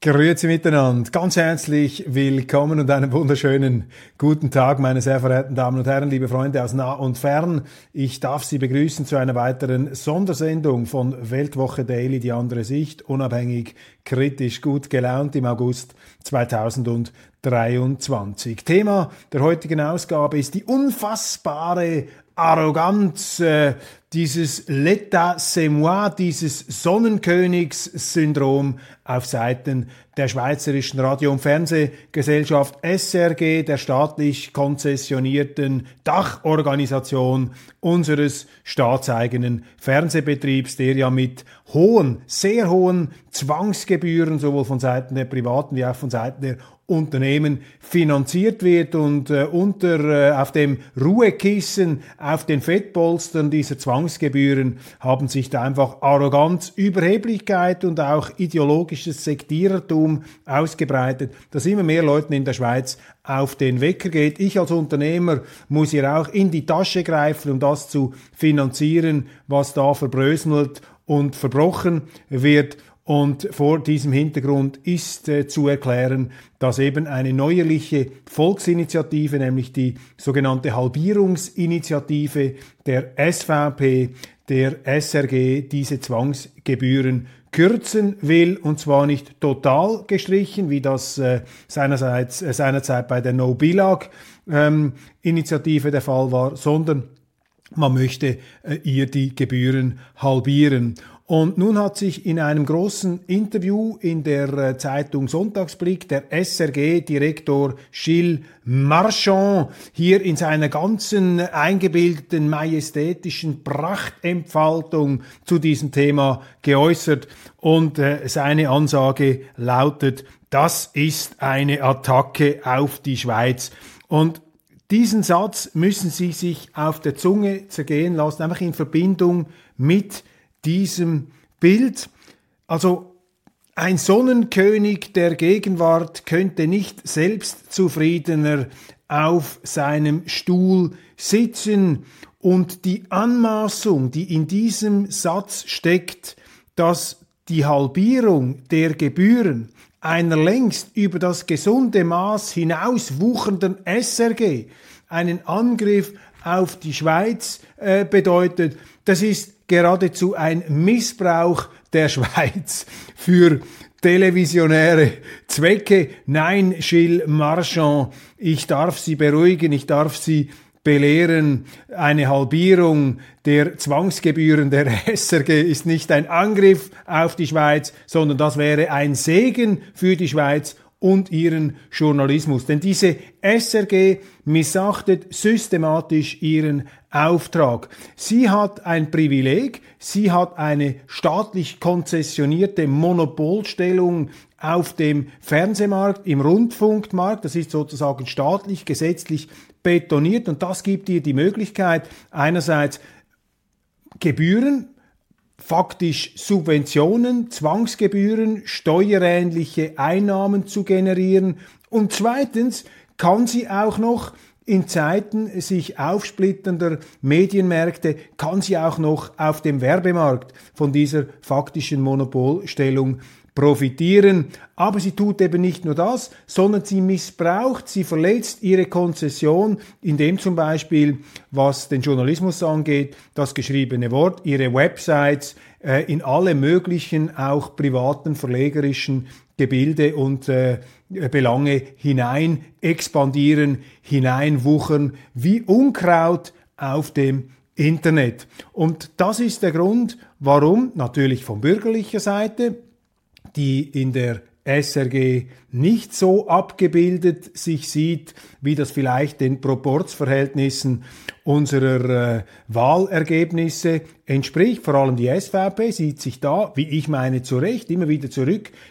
Grüezi miteinander, ganz herzlich willkommen und einen wunderschönen guten Tag, meine sehr verehrten Damen und Herren, liebe Freunde aus nah und fern. Ich darf Sie begrüßen zu einer weiteren Sondersendung von Weltwoche Daily, die andere Sicht, unabhängig, kritisch, gut gelaunt im August 2023. Thema der heutigen Ausgabe ist die unfassbare Arroganz, äh, dieses L'état c'est moi, dieses Sonnenkönigssyndrom auf Seiten der Schweizerischen Radio- und Fernsehgesellschaft SRG, der staatlich konzessionierten Dachorganisation unseres staatseigenen Fernsehbetriebs, der ja mit hohen, sehr hohen Zwangsgebühren sowohl von Seiten der Privaten wie auch von Seiten der Unternehmen finanziert wird und äh, unter äh, auf dem Ruhekissen, auf den Fettpolstern dieser Zwangsgebühren haben sich da einfach Arroganz, Überheblichkeit und auch ideologisches Sektierertum ausgebreitet, dass immer mehr Leuten in der Schweiz auf den Wecker geht. Ich als Unternehmer muss hier auch in die Tasche greifen, um das zu finanzieren, was da verbröselt und verbrochen wird. Und vor diesem Hintergrund ist äh, zu erklären, dass eben eine neuerliche Volksinitiative, nämlich die sogenannte Halbierungsinitiative der SVP, der SRG, diese Zwangsgebühren kürzen will und zwar nicht total gestrichen, wie das äh, seinerseits, äh, seinerzeit bei der No-Bilag-Initiative der Fall war, sondern man möchte äh, ihr die Gebühren halbieren. Und nun hat sich in einem großen Interview in der äh, Zeitung Sonntagsblick der SRG-Direktor Gilles Marchand hier in seiner ganzen eingebildeten majestätischen Prachtentfaltung zu diesem Thema geäußert und äh, seine Ansage lautet, das ist eine Attacke auf die Schweiz. Und diesen Satz müssen Sie sich auf der Zunge zergehen lassen, einfach in Verbindung mit diesem Bild. Also ein Sonnenkönig der Gegenwart könnte nicht selbstzufriedener auf seinem Stuhl sitzen und die Anmaßung, die in diesem Satz steckt, dass die Halbierung der Gebühren einer längst über das gesunde Maß hinaus wuchernden SRG einen Angriff auf die Schweiz äh, bedeutet, das ist geradezu ein Missbrauch der Schweiz für televisionäre Zwecke. Nein, Gilles Marchand, ich darf Sie beruhigen, ich darf Sie belehren, eine Halbierung der Zwangsgebühren der SRG ist nicht ein Angriff auf die Schweiz, sondern das wäre ein Segen für die Schweiz und ihren Journalismus. Denn diese SRG missachtet systematisch ihren Auftrag. Sie hat ein Privileg, sie hat eine staatlich konzessionierte Monopolstellung auf dem Fernsehmarkt, im Rundfunkmarkt, das ist sozusagen staatlich, gesetzlich betoniert und das gibt ihr die Möglichkeit, einerseits Gebühren faktisch Subventionen, Zwangsgebühren, steuerähnliche Einnahmen zu generieren. Und zweitens kann sie auch noch in Zeiten sich aufsplitternder Medienmärkte kann sie auch noch auf dem Werbemarkt von dieser faktischen Monopolstellung profitieren. Aber sie tut eben nicht nur das, sondern sie missbraucht, sie verletzt ihre Konzession, indem zum Beispiel, was den Journalismus angeht, das geschriebene Wort, ihre Websites äh, in alle möglichen, auch privaten verlegerischen Gebilde und äh, Belange hinein expandieren, hineinwuchern, wie Unkraut auf dem Internet. Und das ist der Grund, warum natürlich von bürgerlicher Seite die in der SRG nicht so abgebildet sich sieht, wie das vielleicht den Proportsverhältnissen unserer äh, Wahlergebnisse entspricht. Vor allem die SVP sieht sich da, wie ich meine, zu Recht immer wieder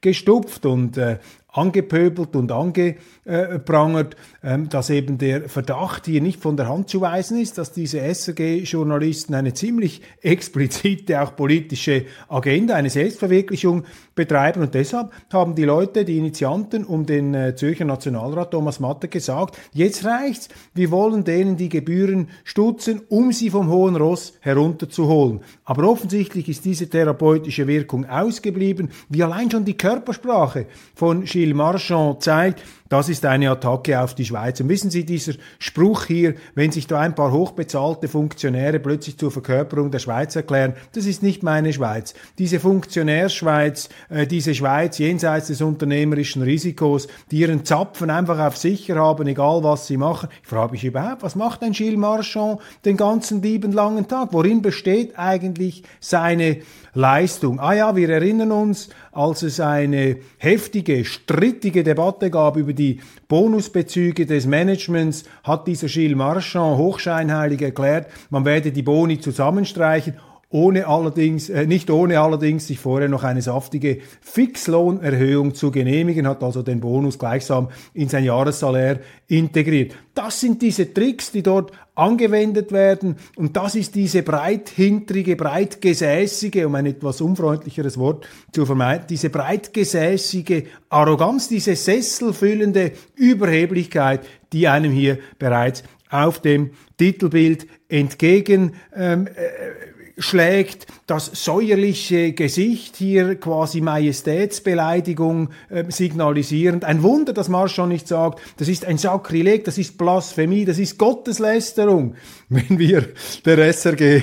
zurückgestupft und äh, angepöbelt und angeprangert, ähm, dass eben der Verdacht hier nicht von der Hand zu weisen ist, dass diese SRG-Journalisten eine ziemlich explizite, auch politische Agenda, eine Selbstverwirklichung betreiben. Und deshalb haben die Leute, die Initianten um den äh, Zürcher Nationalrat Thomas Matte gesagt, jetzt reicht's, wir wollen denen die Gebühren stutzen, um sie vom hohen Ross herunterzuholen. Aber offensichtlich ist diese therapeutische Wirkung ausgeblieben, wie allein schon die Körpersprache von Gilles Marchand zeigt, das ist eine Attacke auf die Schweiz. Und wissen Sie, dieser Spruch hier, wenn sich da ein paar hochbezahlte Funktionäre plötzlich zur Verkörperung der Schweiz erklären, das ist nicht meine Schweiz. Diese Funktionärschweiz, äh, diese Schweiz jenseits des unternehmerischen Risikos, die ihren Zapfen einfach auf sicher haben, egal was sie machen. Ich frage mich überhaupt, was macht ein Gilles Marchand den ganzen lieben langen Tag? Worin besteht eigentlich seine Leistung? Ah ja, wir erinnern uns, als es eine heftige, strittige Debatte gab über die Bonusbezüge des Managements, hat dieser Gilles Marchand hochscheinheilig erklärt, man werde die Boni zusammenstreichen ohne allerdings, äh, nicht ohne allerdings sich vorher noch eine saftige Fixlohnerhöhung zu genehmigen, hat also den Bonus gleichsam in sein Jahressalär integriert. Das sind diese Tricks, die dort angewendet werden und das ist diese breithintrige, breitgesäßige, um ein etwas unfreundlicheres Wort zu vermeiden, diese breitgesäßige Arroganz, diese sesselfüllende Überheblichkeit, die einem hier bereits auf dem Titelbild entgegen ähm, äh, schlägt, das säuerliche Gesicht hier quasi Majestätsbeleidigung äh, signalisierend. Ein Wunder, dass Marschall nicht sagt, das ist ein Sakrileg, das ist Blasphemie, das ist Gotteslästerung, wenn wir der SRG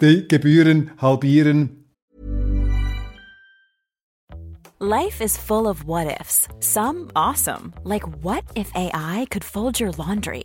die Gebühren halbieren. Life is full of what ifs. Some awesome, like what if AI could fold your laundry?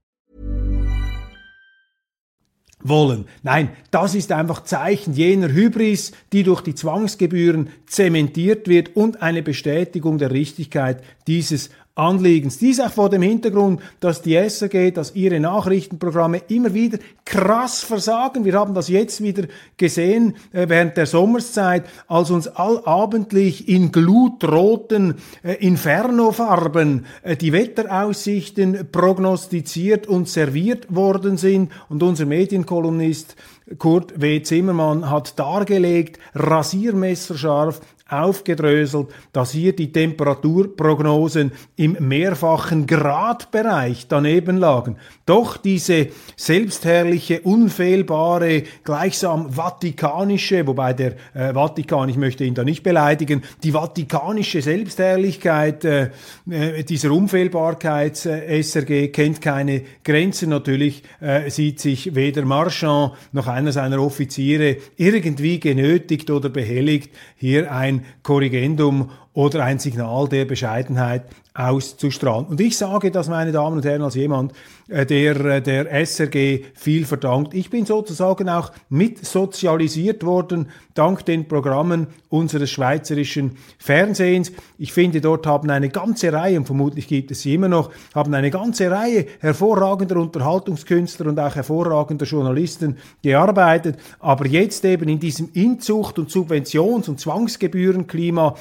Wollen. Nein, das ist einfach Zeichen jener Hybris, die durch die Zwangsgebühren zementiert wird und eine Bestätigung der Richtigkeit dieses Anliegens. Dies auch vor dem Hintergrund, dass die SRG, dass ihre Nachrichtenprogramme immer wieder krass versagen. Wir haben das jetzt wieder gesehen äh, während der Sommerszeit, als uns allabendlich in glutroten äh, Infernofarben äh, die Wetteraussichten prognostiziert und serviert worden sind und unser Medienkolumnist Kurt W. Zimmermann hat dargelegt, rasiermesserscharf, aufgedröselt, dass hier die Temperaturprognosen im mehrfachen Gradbereich daneben lagen. Doch diese selbstherrliche, unfehlbare, gleichsam vatikanische, wobei der äh, Vatikan, ich möchte ihn da nicht beleidigen, die vatikanische Selbstherrlichkeit äh, äh dieser Unfehlbarkeits-SRG kennt keine Grenzen. Natürlich äh, sieht sich weder Marchand noch einer seiner Offiziere irgendwie genötigt oder behelligt, hier ein Korrigendum oder ein Signal der Bescheidenheit auszustrahlen. Und ich sage das, meine Damen und Herren, als jemand, äh, der äh, der SRG viel verdankt. Ich bin sozusagen auch mit sozialisiert worden dank den Programmen unseres schweizerischen Fernsehens. Ich finde, dort haben eine ganze Reihe, und vermutlich gibt es sie immer noch, haben eine ganze Reihe hervorragender Unterhaltungskünstler und auch hervorragender Journalisten gearbeitet. Aber jetzt eben in diesem Inzucht- und Subventions- und Zwangsgebührenklima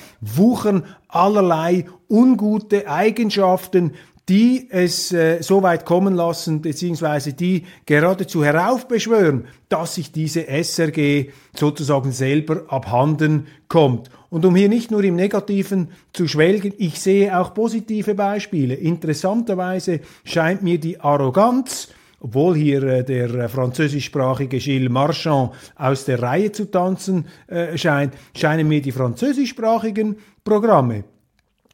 wuchern allerlei ungute Eigenschaften, die es äh, so weit kommen lassen, beziehungsweise die geradezu heraufbeschwören, dass sich diese SRG sozusagen selber abhanden kommt. Und um hier nicht nur im Negativen zu schwelgen, ich sehe auch positive Beispiele. Interessanterweise scheint mir die Arroganz, obwohl hier äh, der äh, französischsprachige Gilles Marchand aus der Reihe zu tanzen äh, scheint, scheinen mir die französischsprachigen Programme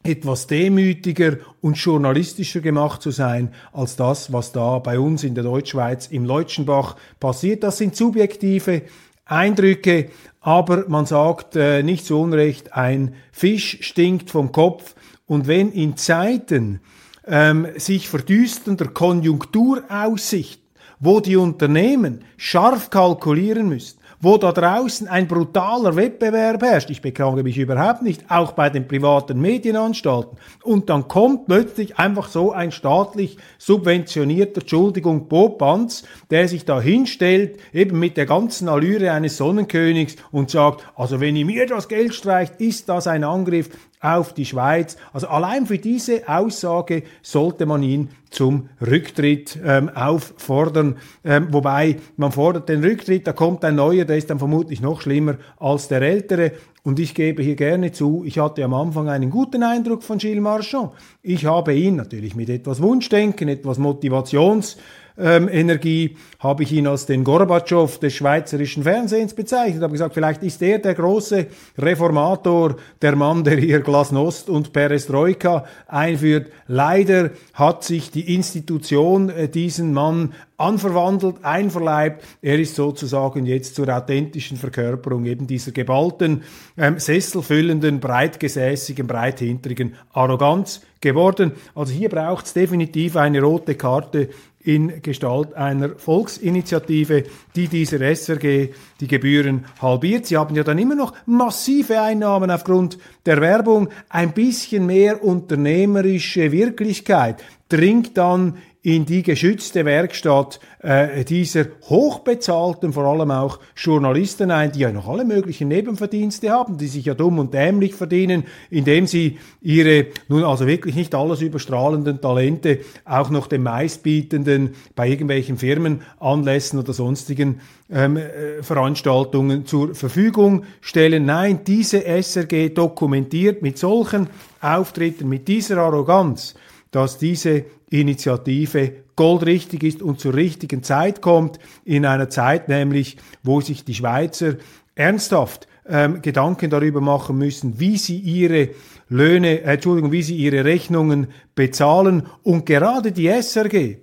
etwas demütiger und journalistischer gemacht zu sein als das, was da bei uns in der Deutschschweiz im Leutschenbach passiert. Das sind subjektive Eindrücke, aber man sagt äh, nicht zu Unrecht, ein Fisch stinkt vom Kopf und wenn in Zeiten ähm, sich verdüsternder Konjunkturaussichten, wo die Unternehmen scharf kalkulieren müssen, wo da draußen ein brutaler Wettbewerb herrscht. Ich beklage mich überhaupt nicht, auch bei den privaten Medienanstalten. Und dann kommt plötzlich einfach so ein staatlich subventionierter, Entschuldigung, Popanz, der sich da hinstellt, eben mit der ganzen Allüre eines Sonnenkönigs und sagt, also wenn ihr mir das Geld streicht, ist das ein Angriff auf die Schweiz. Also allein für diese Aussage sollte man ihn zum Rücktritt ähm, auffordern. Ähm, wobei man fordert den Rücktritt, da kommt ein neuer, der ist dann vermutlich noch schlimmer als der ältere. Und ich gebe hier gerne zu, ich hatte am Anfang einen guten Eindruck von Gilles Marchand. Ich habe ihn natürlich mit etwas Wunschdenken, etwas Motivations ähm, Energie, habe ich ihn als den Gorbatschow des schweizerischen Fernsehens bezeichnet. Habe gesagt, vielleicht ist er der große Reformator, der Mann, der hier Glasnost und Perestroika einführt. Leider hat sich die Institution äh, diesen Mann anverwandelt, einverleibt. Er ist sozusagen jetzt zur authentischen Verkörperung eben dieser geballten, ähm, sesselfüllenden, breitgesäßigen, breithinterigen Arroganz geworden. Also hier braucht es definitiv eine rote Karte in Gestalt einer Volksinitiative, die dieser SRG die Gebühren halbiert. Sie haben ja dann immer noch massive Einnahmen aufgrund der Werbung. Ein bisschen mehr unternehmerische Wirklichkeit dringt dann in die geschützte Werkstatt äh, dieser hochbezahlten, vor allem auch Journalisten ein, die ja noch alle möglichen Nebenverdienste haben, die sich ja dumm und dämlich verdienen, indem sie ihre nun also wirklich nicht alles überstrahlenden Talente auch noch den meistbietenden bei irgendwelchen Firmenanlässen oder sonstigen ähm, äh, Veranstaltungen zur Verfügung stellen. Nein, diese SRG dokumentiert mit solchen Auftritten, mit dieser Arroganz, dass diese Initiative goldrichtig ist und zur richtigen Zeit kommt, in einer Zeit nämlich, wo sich die Schweizer ernsthaft ähm, Gedanken darüber machen müssen, wie sie ihre Löhne, äh, Entschuldigung, wie sie ihre Rechnungen bezahlen. Und gerade die SRG,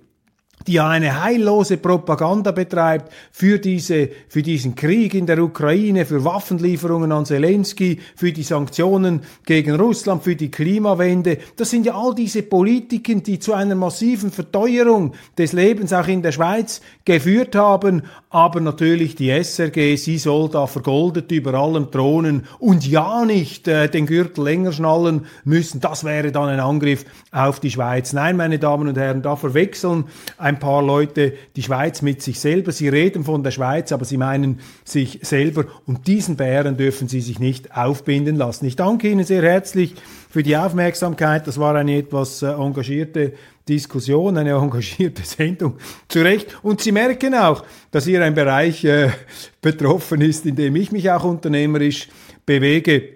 die eine heillose Propaganda betreibt für diese, für diesen Krieg in der Ukraine, für Waffenlieferungen an Zelensky, für die Sanktionen gegen Russland, für die Klimawende. Das sind ja all diese Politiken, die zu einer massiven Verteuerung des Lebens auch in der Schweiz geführt haben. Aber natürlich die SRG, sie soll da vergoldet über allem thronen und ja nicht äh, den Gürtel länger schnallen müssen. Das wäre dann ein Angriff auf die Schweiz. Nein, meine Damen und Herren, da verwechseln ein ein paar Leute die Schweiz mit sich selber. Sie reden von der Schweiz, aber sie meinen sich selber. Und diesen Bären dürfen sie sich nicht aufbinden lassen. Ich danke Ihnen sehr herzlich für die Aufmerksamkeit. Das war eine etwas äh, engagierte Diskussion, eine engagierte Sendung. Zu Recht. Und Sie merken auch, dass hier ein Bereich äh, betroffen ist, in dem ich mich auch unternehmerisch bewege.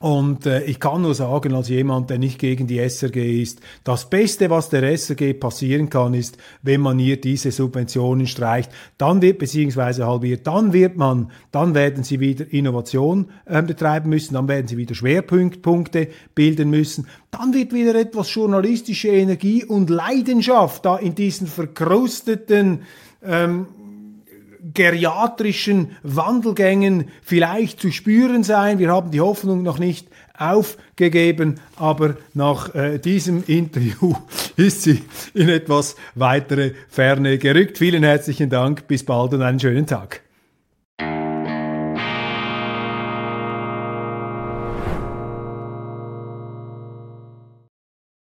Und äh, ich kann nur sagen, als jemand, der nicht gegen die SRG ist, das Beste, was der SRG passieren kann, ist, wenn man hier diese Subventionen streicht, dann wird, beziehungsweise halbiert, dann wird man, dann werden sie wieder Innovation äh, betreiben müssen, dann werden sie wieder Schwerpunktpunkte bilden müssen, dann wird wieder etwas journalistische Energie und Leidenschaft da in diesen verkrusteten ähm, geriatrischen Wandelgängen vielleicht zu spüren sein. Wir haben die Hoffnung noch nicht aufgegeben, aber nach äh, diesem Interview ist sie in etwas weitere Ferne gerückt. Vielen herzlichen Dank, bis bald und einen schönen Tag.